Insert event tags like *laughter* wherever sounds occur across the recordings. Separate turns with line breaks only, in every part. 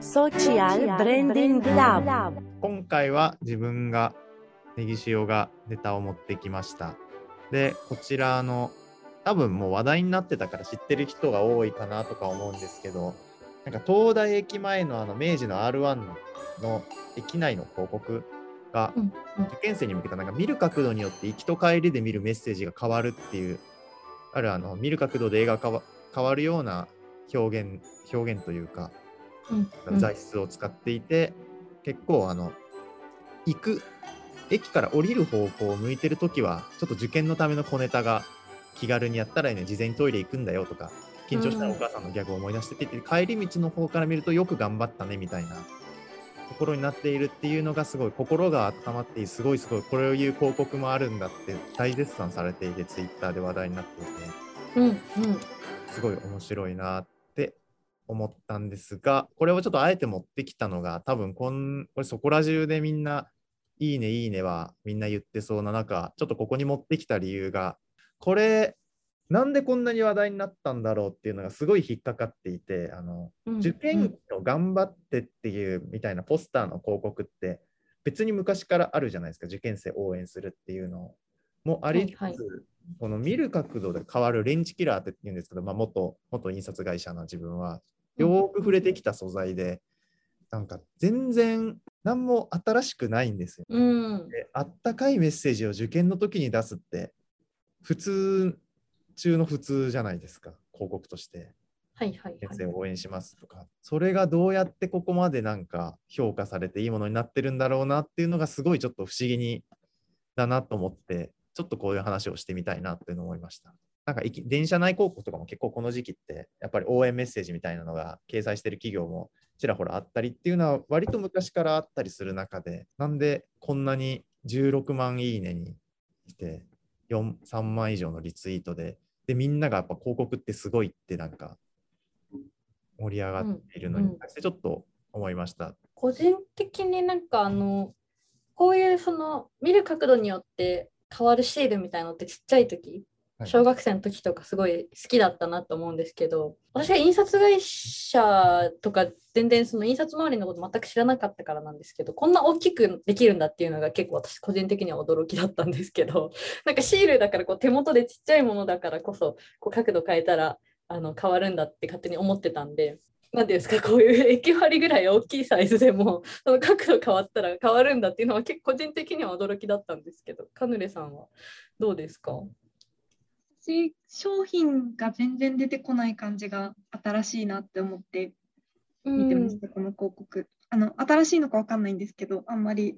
Social Branding Lab
今回は自分がネギ塩がネタを持ってきました。で、こちらの多分もう話題になってたから知ってる人が多いかなとか思うんですけど、なんか東大駅前のあの明治の R1 の駅内の広告が受験生に向けたなんか見る角度によって行きと帰りで見るメッセージが変わるっていう、あるあの見る角度で映画が変わ変わるような表現表現というか、
うん。うん
材質を使っていて、結構あの行く駅から降りる方向を向いてるときはちょっと受験のための小ネタが気軽にやったらいいね事前にトイレ行くんだよとか緊張したらお母さんのギャグを思い出してて、帰り道の方から見るとよく頑張ったねみたいなところになっているっていうのがすごい心が温まってすごいすごいこれを言う広告もあるんだって大絶賛されていてツイッターで話題になっていて。
うんうん。
すごい面白いなって思ったんですが、これをちょっとあえて持ってきたのが、多分こんこれそこら中でみんな、いいね、いいねはみんな言ってそうな中、ちょっとここに持ってきた理由が、これ、なんでこんなに話題になったんだろうっていうのがすごい引っかかっていて、あの
うん
受験を頑張ってっていうみたいなポスターの広告って、別に昔からあるじゃないですか、受験生応援するっていうのもありつつ、
はいはい。
この見る角度で変わるレンチキラーって言うんですけど、まあ、元元印刷会社の自分は、よーく触れてきた素材で、なんか全然何も新しくないんですよ。
うん
であったかいメッセージを受験の時に出すって、普通中の普通じゃないですか、広告として。
はいはいはい
先生を応援しますとか、それがどうやってここまでなんか評価されていいものになってるんだろうなっていうのがすごいちょっと不思議にだなと思って、ちょっとこういう話をしてみたいなっていうのを思いました。なんかいき電車内広告とかも結構この時期ってやっぱり応援メッセージみたいなのが掲載してる企業もちらほらあったりっていうのは割と昔からあったりする中でなんでこんなに16万いいねにして4 3万以上のリツイートででみんながやっぱ広告ってすごいってなんか盛り上がっているの
うんうん
に対してちょっと思いました。
個人的になんかあのこういうその見る角度によって変わるシールみたいのってちっちゃい時
はい
小学生の時とかすごい好きだったなと思うんですけど私は印刷会社とか全然その印刷周りのこと全く知らなかったからなんですけどこんな大きくできるんだっていうのが結構私個人的には驚きだったんですけど *laughs* なんかシールだからこう手元でちっちゃいものだからこそこう角度変えたらあの変わるんだって勝手に思ってたんで。なんていうんですかこういう駅割ぐらい大きいサイズでも *laughs* その角度変わったら変わるんだっていうのは結構個人的には驚きだったんですけどカヌレさんはどうですか？
私商品が全然出てこない感じが新しいなって思って見てました、この広告。あの新しいのかわかんないんですけどあんまり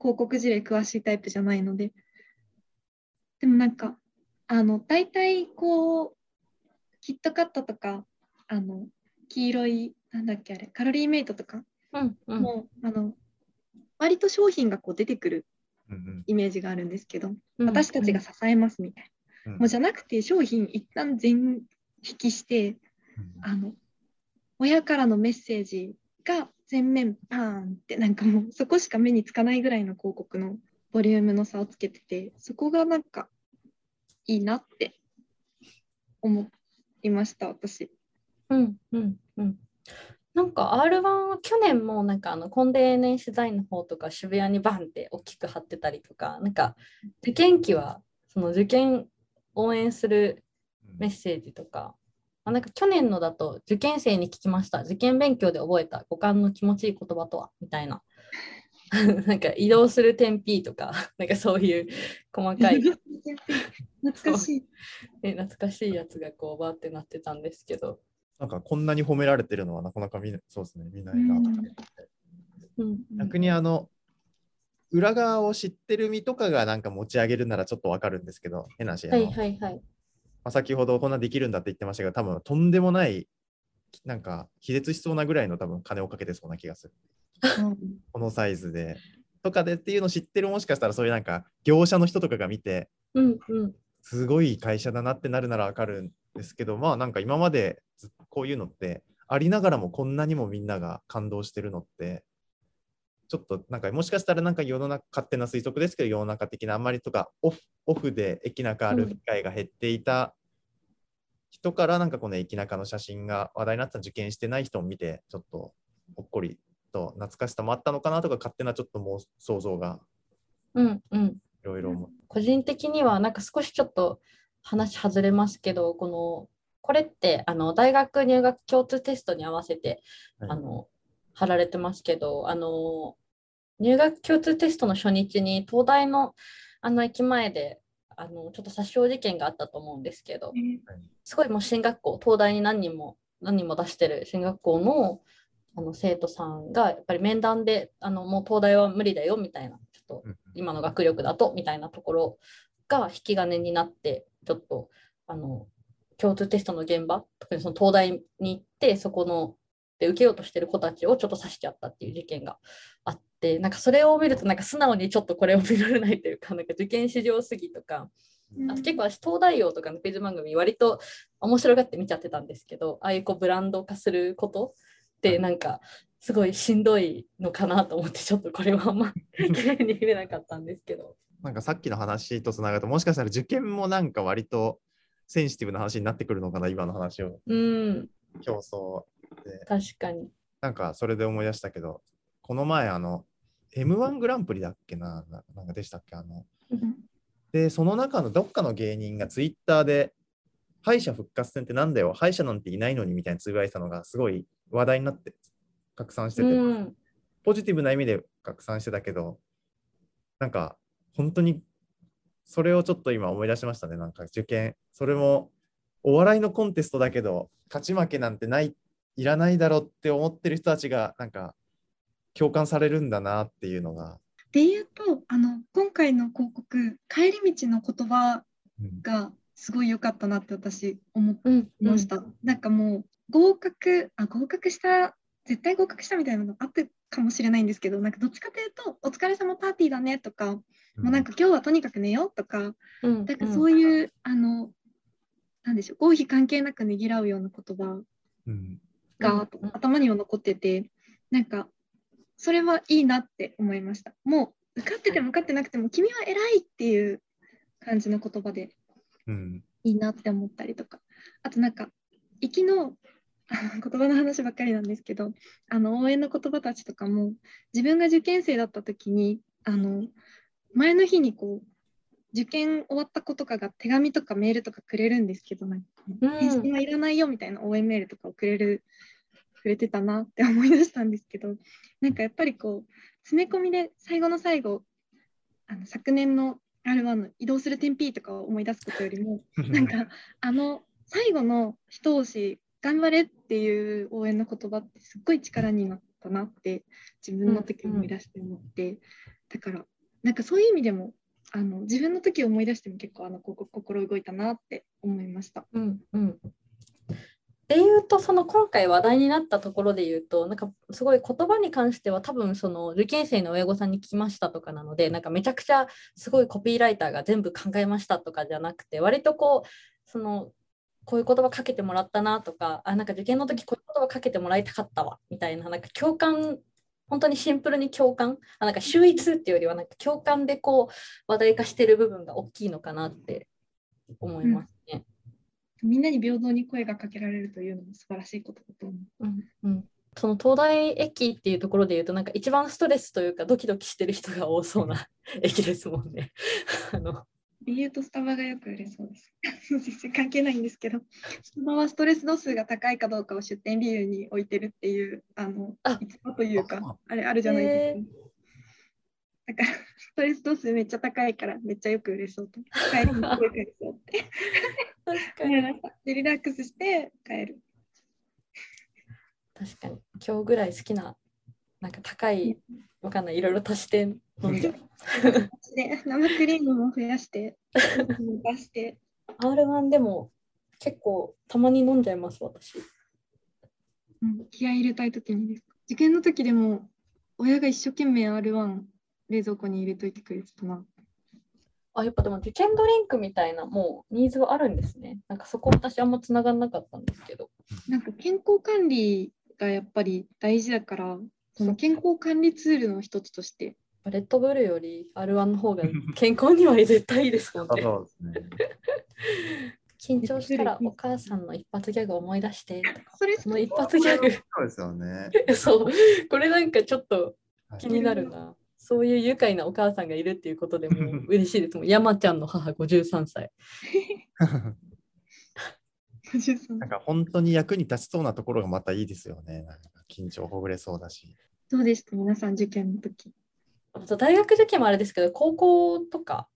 広告事例詳しいタイプじゃないので。でもなんかあの大体こうキットカットとかあの黄色いなんだっけあれカロリーメイトとか
うんうん。
も、あの割と商品がこう出てくる
うんうん。
イメージがあるんですけど、
うん。
私たちが支えますみたいな。
うん
もうじゃなくて商品一旦全引きしてあの親からのメッセージが全面パーンってなんかもうそこしか目につかないぐらいの広告のボリュームの差をつけててそこがなんかいいなって思いました私。
うんうんうん。なんか R1 は去年もなんかあのコンデ年取材の方とか渋谷にバンって大きく貼ってたりとかなんか受験期はその受験応援するメッセージとか、あなんか去年のだと受験生に聞きました。受験勉強で覚えた。五感の気持ちいい言葉とは。みたいな。*laughs* なんか移動する点 P とか。*laughs* なんかそういう細かい。*laughs*
懐かしい。
ね懐かしいやつがこうバーってなってたんですけど、
なんかこんなに褒められてるのはなかなか見なそうですね、見ないなと思って。
うん。
逆にあの、裏側を知ってる身とかがなんか持ち上げるならちょっとわかるんですけど、変な話、
はいはいはい。
まあ、先ほどこんなできるんだって言ってましたが、多分とんでもない、なんか気絶しそうなぐらいの多分金をかけてそうな気がする。
うん
このサイズで。とかでっていうのを知ってるもしかしたらそういうなんか業者の人とかが見て、
うんうん
すごい会社だなってなるならわかるんですけど、まあなんか今までずこういうのってありながらもこんなにもみんなが感動してるのって、ちょっとなんかもしかしたらなんか世の中、勝手な推測ですけど、世の中的なあんまりとかオフオフで駅中ある機会が減っていた人からなんかこの駅中の写真が話題になった受験してない人を見て、ちょっとほっこりと懐かしさもあったのかなとか勝手なちょっともう想像が
うんうん。
いろいろ。
個人的にはなんか少しちょっと話外れますけどこのこれってあの大学入学共通テストに合わせて、
はい
あの貼られてますけどあの入学共通テストの初日に東大のあの駅前であのちょっと殺傷事件があったと思うんですけどすごいもう進学校東大に何人も何人も出してる進学校のあの生徒さんがやっぱり面談であのもう東大は無理だよみたいなちょっと
うん。
今の学力だとみたいなところが引き金になってちょっとあの共通テストの現場特にその東大に行ってそこので受けようとしてる子たちをちょっと刺しちゃったっていう事件があってなんかそれを見るとなんか素直にちょっとこれを見られないというか *laughs* なんか受験市場過ぎとかあと結構私東大王とかのクイズ番組割と面白がって見ちゃってたんですけどああいうこうブランド化することってなんかすごいしんどいのかなと思ってちょっとこれはあんま綺麗に見れなかったんですけど。
なんかさっきの話とつながるともしかしたら受験もなんか割とセンシティブな話になってくるのかな今の話を。
うん。
競争。で
確かに。
なんかそれで思い出したけどこの前あの M1 グランプリだっけな？ななんかでしたっけ？あのでその中のどっかの芸人がツイッターで敗者復活戦ってなんだよ敗者なんていないのにみたいにつぶやいたのがすごい話題になって拡散してて、
うん。
ポジティブな意味で拡散してたけど、なんか本当にそれをちょっと今思い出しましたね。なんか受験、それもお笑いのコンテストだけど、勝ち負けなんてない、いらないだろうって思ってる人たちが、なんか共感されるんだなっていうのが。
で言うとあの今回の広告帰り道の言葉
うん。
がすごい良かったなって私思い
うん
ました、なんかもう合格あ合格した絶対合格したみたいなのあったかもしれないんですけどなんかどっちかというと「お疲れ様パーティーだね」とか、もうなんか「今日はとにかく寝よう」とか
うん。
なんかそういう、あのなんでしょう合否関係なくねぎらうような言葉
うん
が
うん。
頭には残っててなんかそれはいいなって思いました。もう受かってても受かってなくても君は偉いっていう感じの言葉で
うん。
いいなって思ったりとか。あとなんか行きの言葉の話ばっかりなんですけどあの応援の言葉たちとかも自分が受験生だった時にあの前の日にこう受験終わった子とかが手紙とかメールとかくれるんですけどなんか
うん。
返信はいらないよみたいな応援メールとかをくれるくれてたなって思い出したんですけどなんかやっぱりこう詰め込みで最後の最後あの昨年の R1 の移動する天 P とかを思い出すことよりも *laughs* なんかあの最後の一押し頑張れっていう応援の言葉ってすっごい力になったなって自分の時思い出して思って、だからなんかそういう意味でもあの自分の時を思い出しても結構あのここ心動いたなって思いました。
うんうんで言うとその今回話題になったところで言うとなんかすごい言葉に関しては多分その受験生の親御さんに聞きましたとかなのでなんかめちゃくちゃすごいコピーライターが全部考えましたとかじゃなくて割とこうそのこういう言葉かけてもらったなとかあなんか受験の時こういう言葉かけてもらいたかったわみたいななんか共感本当にシンプルに共感あなんか秀逸っていうよりはなんか共感でこう話題化してる部分が大きいのかなって思いますね。
みんなに平等に声がかけられるというのも素晴らしいことだと思う。
うんうん、その東大駅っていうところで言うとなんか一番ストレスというかドキドキしてる人が多そうな *laughs* 駅ですもんね。*laughs* あの
理由とスタバがよく売れそうです。全然関係ないんですけど、スタバはストレス度数が高いかどうかを出店理由に置いてるっていう、あの、
あ
逸話という
あ
か、あれあるじゃないですか。だから、ストレス度数めっちゃ高いから、めっちゃよく売れそうと。帰りによく売れそうって
確か
思いました。で、リラックスして帰る。
確かに今日ぐらい好きななんか高いわかんないいろいろ足して飲んじゃう。
で、*laughs* 生クリームも増やして、伸ばして、
R1 でも結構たまに飲んじゃいます私。
うん、気合い入れたいときにですか。受験の時でも、親が一生懸命 R1 冷蔵庫に入れといてくれてたな。
あやっぱでも受験ドリンクみたいなもうニーズはあるんですね。なんかそこ私あんまつながんなかったんですけど。
なんか健康管理がやっぱり大事だから、その健康管理ツールの一つとして、
レッドブルより R1 の方が健康には絶対いいですもん
あ
ね。
そうですね。
緊張したらお母さんの一発ギャグ思い出して。
それ
その一発ギャグ。
そうですよね。*laughs*
そう。これなんかちょっと
はい
気になるな。そういう愉快なお母さんがいるっていうことでもう *laughs* 嬉しいです。もう山ちゃんの母53歳。
なんか本当に役に立ちそうなところがまたいいですよね。なんか緊張ほぐれそうだし。
どうでした？皆さん受験の時。
あと大学受験もあれですけど、高校とか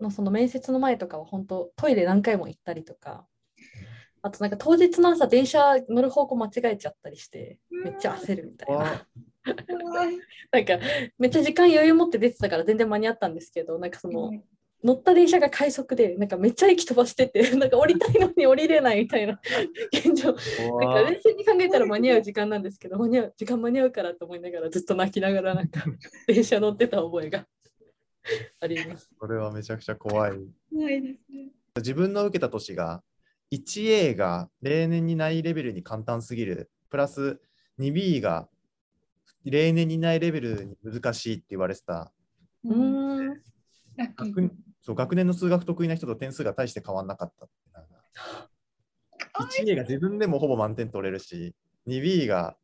のその面接の前とかは本当トイレ何回も行ったりとか。あとなんか当日の朝電車乗る方向間違えちゃったりしてめっちゃ焦るみたいな。なんかめっちゃ時間余裕持って出てたから全然間に合ったんですけどなんかその乗った電車が快速でなんかめっちゃ駅飛ばしてて *laughs* なんか降りたいのに降りれないみたいな *laughs* 現状なんか冷静に考えたら間に合う時間なんですけど間に合う時間間に合うからと思いながらずっと泣きながらなんか *laughs* 電車乗ってた覚えがあります。
これはめちゃくちゃ怖い。
怖いですね。
自分の受けた年が 1A が例年にないレベルに簡単すぎる、プラス 2B が例年にないレベルに難しいって言われてた。
うん。
学そう学年の数学得意な人と点数が大して変わんなかったって 1A が自分でもほぼ満点取れるし、2B が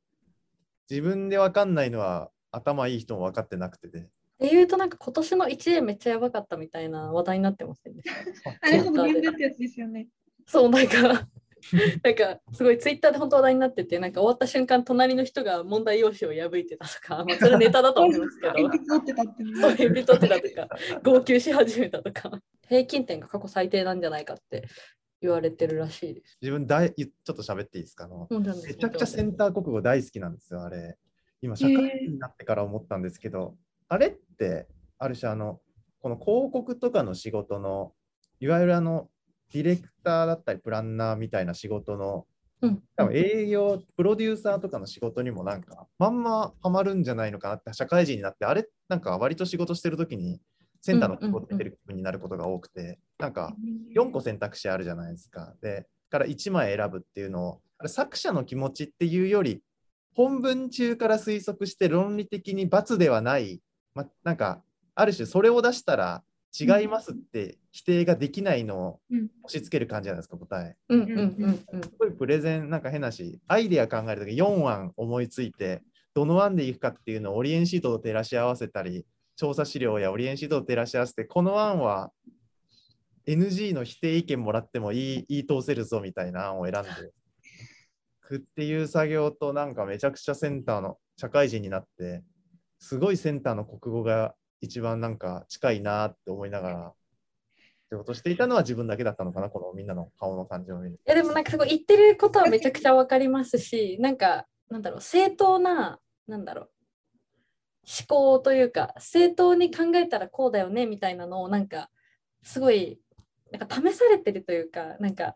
自分で分かんないのは頭いい人も分かってなくてで。
っていうとなんか今年の1年めっちゃやばかったみたいな話題になってませんでした
あれほぼ現ってやつですよね。
そうなんか *laughs* なんかすごいツイッターで本当話題になっててなんか終わった瞬間隣の人が問題用紙を破いてたとか、まあ、それネタだと思いますけど
鉛筆折ってたってね。
そ取ってたとか号泣し始めたとか平均点が過去最低なんじゃないかって言われてるらしいです。
自分大ちょっと喋っていいですか？あのめちゃくちゃセンター国語大好きなんですよ、あれ。今、社会人になってから思ったんですけど、あれって、ある種、あの、この広告とかの仕事の、いわゆるあの、ディレクターだったり、プランナーみたいな仕事の、
うん
多分営業、プロデューサーとかの仕事にもなんか、まんまハマるんじゃないのかなって、社会人になって、あれ、なんか割と仕事してるときに、センターの仕事出てる気分になることが多くて、なんか、4個選択肢あるじゃないですか。で、から1枚選ぶっていうのを、あれ作者の気持ちっていうより、本文中から推測して論理的に罰ではない、ま、なんか、ある種それを出したら違いますって否定ができないのを
うん
押し付ける感じじゃないですか、答え。
うんうんうんうん。
すごいプレゼンなんか変なし、アイデア考えるとき4案思いついて、どの案でいくかっていうのをオリエンシートと照らし合わせたり、調査資料やオリエンシートと照らし合わせて、この案は NG の否定意見もらってもいい言い通せるぞみたいな案を選んでくっていう作業となんかめちゃくちゃセンターの社会人になって、すごいセンターの国語が一番なんか近いなって思いながら仕事していたのは自分だけだったのかな、このみんなの顔の感じを見る。
いやでもなんかすごい言ってることはめちゃくちゃわかりますし、なんかなんだろう正当ななんだろう思考というか正当に考えたらこうだよねみたいなのをなんかすごいなんか試されてるというかなんか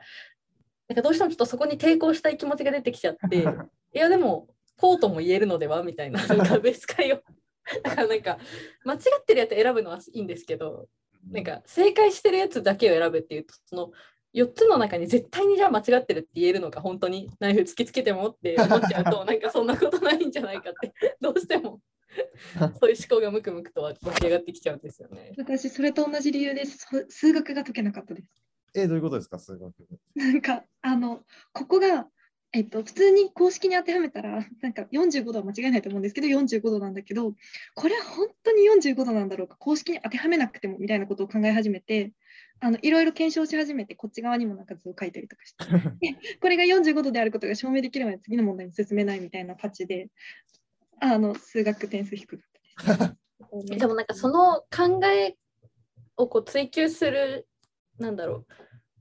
なんかどうしてもちょっとそこに抵抗したい気持ちが出てきちゃって *laughs* いやでもこうとも言えるのではみたいななんか別会をだからなんか間違ってるやつ選ぶのはいいんですけどなんか正解してるやつだけを選ぶっていうとその4つの中に絶対にじゃあ間違ってるって言えるのか本当にナイフ突きつけてもって思っちゃうと *laughs* なんかそんなことないんじゃないかってどうしても *laughs* そういう思考がムクムクと湧き上がってきちゃうんですよね。
私、それと同じ理由です。そ数学が解けなかったです。
え、どういうことですか、数学。
なんか、あの、ここが、えっと、普通に公式に当てはめたら、なんか45度は間違いないと思うんですけど、45度なんだけど、これは本当に45度なんだろうか、公式に当てはめなくてもみたいなことを考え始めて、あのいろいろ検証し始めて、こっち側にもなんか図を書いたりとかして、*laughs* でこれが45度であることが証明できるまで次の問題に進めないみたいな価値で、あの数学点数低かったです。*laughs*
でもなんかその考えをこう追求するなんだろ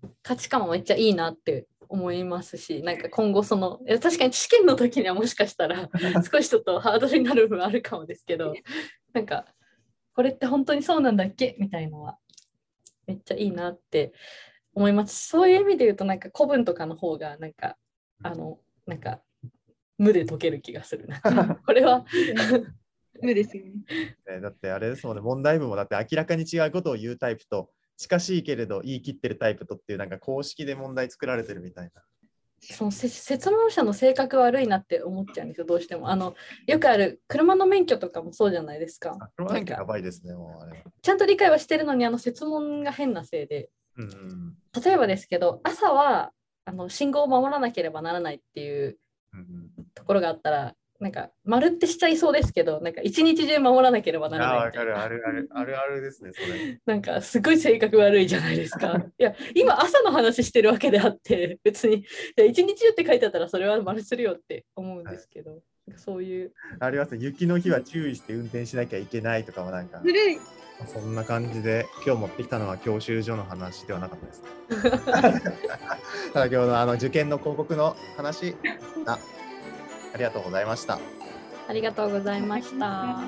う価値観もめっちゃいいなって思いますしなんか今後その確かに試験の時にはもしかしたら *laughs* 少しちょっとハードルになる部分あるかもですけどなんかこれって本当にそうなんだっけ？みたいのはめっちゃいいなって思います。そういう意味で言うとなんか古文とかの方がなんかあのなんか無で解ける気がするな。*laughs* これは
無ですよね。
えだってあれですもんね、問題文もだって明らかに違うことを言うタイプと、近しいけれど言い切ってるタイプとっていうなんか公式で問題作られてるみたいな。
そのせ説問者の性格悪いなって思っちゃうんですよどうしても。あのよくある車の免許とかもそうじゃないですか。
あこの免許やばいですね、もうあれ。
ちゃんと理解はしてるのにあの説問が変なせいで。
うんうん
例えばですけど朝はあの信号を守らなければならないっていうところがあったらなんか丸ってしちゃいそうですけどなんか一日中守らなければなら
ああ、
ないみたいな
わかる、あるある、あるあるですね、それ。
なんかすごい性格悪いじゃないですか。*laughs* いや今朝の話してるわけであって別に一日中って書いてあったらそれは丸するよって思うんですけど、なんかそういう
あります雪の日は注意して運転しなきゃいけないとかはなんか。そんな感じで、今日持ってきたのは教習所の話ではなかったです。*laughs* ただ今日のあの受験の広告の話あ、ありがとうございました。
ありがとうございました。